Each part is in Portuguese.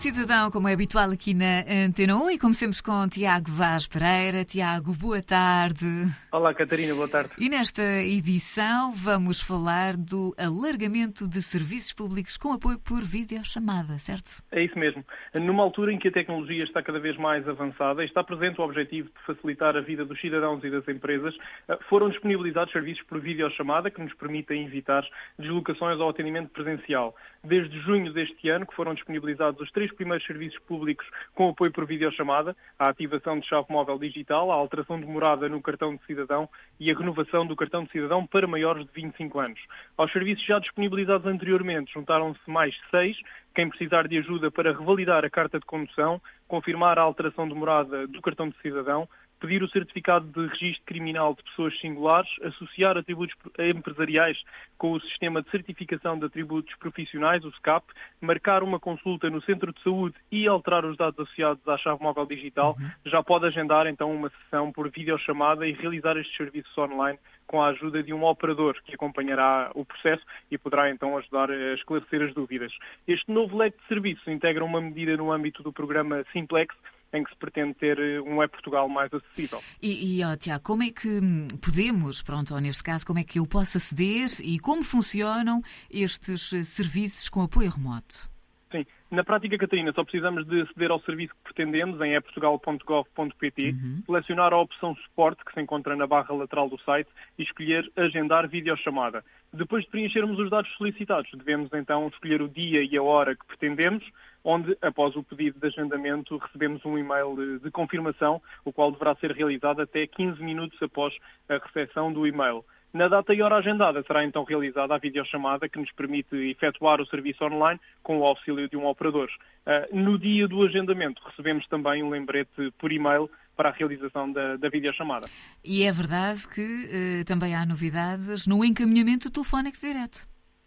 Cidadão, como é habitual aqui na Antena 1 e começamos com Tiago Vaz Pereira. Tiago, boa tarde. Olá, Catarina, boa tarde. E nesta edição vamos falar do alargamento de serviços públicos com apoio por videochamada, certo? É isso mesmo. Numa altura em que a tecnologia está cada vez mais avançada e está presente o objetivo de facilitar a vida dos cidadãos e das empresas, eh, foram disponibilizados serviços por videochamada que nos permitem evitar deslocações ao atendimento presencial. Desde junho deste ano que foram disponibilizados os três primeiros serviços públicos com apoio por videochamada, a ativação de chave móvel digital, a alteração de morada no cartão de cidadão e a renovação do cartão de cidadão para maiores de 25 anos. Aos serviços já disponibilizados anteriormente juntaram-se mais seis, quem precisar de ajuda para revalidar a carta de condução, confirmar a alteração de morada do cartão de cidadão, pedir o certificado de registro criminal de pessoas singulares, associar atributos empresariais com o sistema de certificação de atributos profissionais, o SCAP, marcar uma consulta no centro de saúde e alterar os dados associados à chave móvel digital, uhum. já pode agendar então uma sessão por videochamada e realizar estes serviços online com a ajuda de um operador que acompanhará o processo e poderá então ajudar a esclarecer as dúvidas. Este novo leque de serviços integra uma medida no âmbito do programa Simplex, em que se pretende ter eh, um E-Portugal mais acessível. E, e oh, Tiago, como é que hum, podemos, pronto, neste caso, como é que eu posso aceder e como funcionam estes eh, serviços com apoio remoto? Sim, na prática, Catarina, só precisamos de aceder ao serviço que pretendemos em eportugal.gov.pt, uhum. selecionar a opção suporte que se encontra na barra lateral do site e escolher agendar videochamada. Depois de preenchermos os dados solicitados, devemos então escolher o dia e a hora que pretendemos, onde, após o pedido de agendamento, recebemos um e-mail de confirmação, o qual deverá ser realizado até 15 minutos após a recepção do e-mail. Na data e hora agendada será então realizada a videochamada que nos permite efetuar o serviço online com o auxílio de um operador. Uh, no dia do agendamento recebemos também um lembrete por e-mail para a realização da, da videochamada. E é verdade que uh, também há novidades no encaminhamento telefónico direto.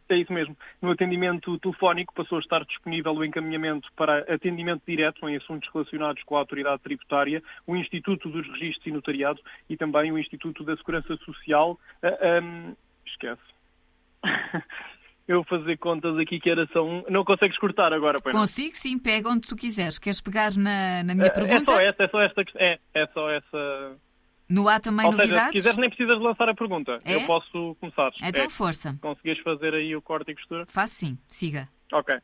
É isso mesmo. No atendimento telefónico passou a estar disponível o encaminhamento para atendimento direto em assuntos relacionados com a autoridade tributária, o Instituto dos Registros e Notariado e também o Instituto da Segurança Social. Uh, ah, um, esquece. Eu vou fazer contas aqui que era só um. Não consegues cortar agora, pois Consigo, sim, pega onde tu quiseres. Queres pegar na, na minha uh, pergunta? É só essa, é só esta. É, é só essa. No há também Ou novidades? Seja, se quiseres nem precisas lançar a pergunta. É? Eu posso começar. Então é. força. Conseguires fazer aí o corte e costura? Faço sim, siga. Ok.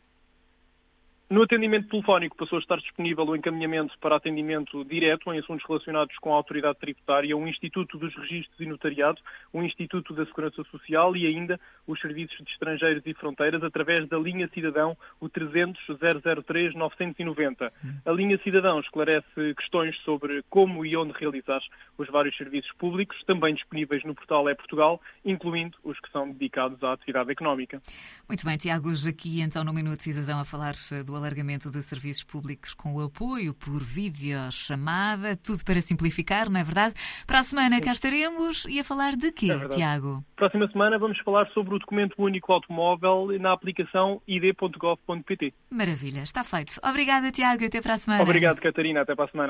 No atendimento telefónico passou a estar disponível o encaminhamento para atendimento direto em assuntos relacionados com a autoridade tributária, o Instituto dos Registros e Notariado, o Instituto da Segurança Social e ainda os serviços de estrangeiros e fronteiras através da linha cidadão, o 300 003 990. A linha cidadão esclarece questões sobre como e onde realizar os vários serviços públicos, também disponíveis no portal É Portugal, incluindo os que são dedicados à atividade económica. Muito bem, Tiago, hoje aqui então no Minuto Cidadão a falar do alargamento de serviços públicos com o apoio por videochamada, tudo para simplificar, não é verdade? Para a semana cá estaremos e a falar de quê, é Tiago? Próxima semana vamos falar sobre o documento único automóvel na aplicação id.gov.pt. Maravilha, está feito. Obrigada, Tiago, e até para a semana. Obrigado, Catarina, até para a semana.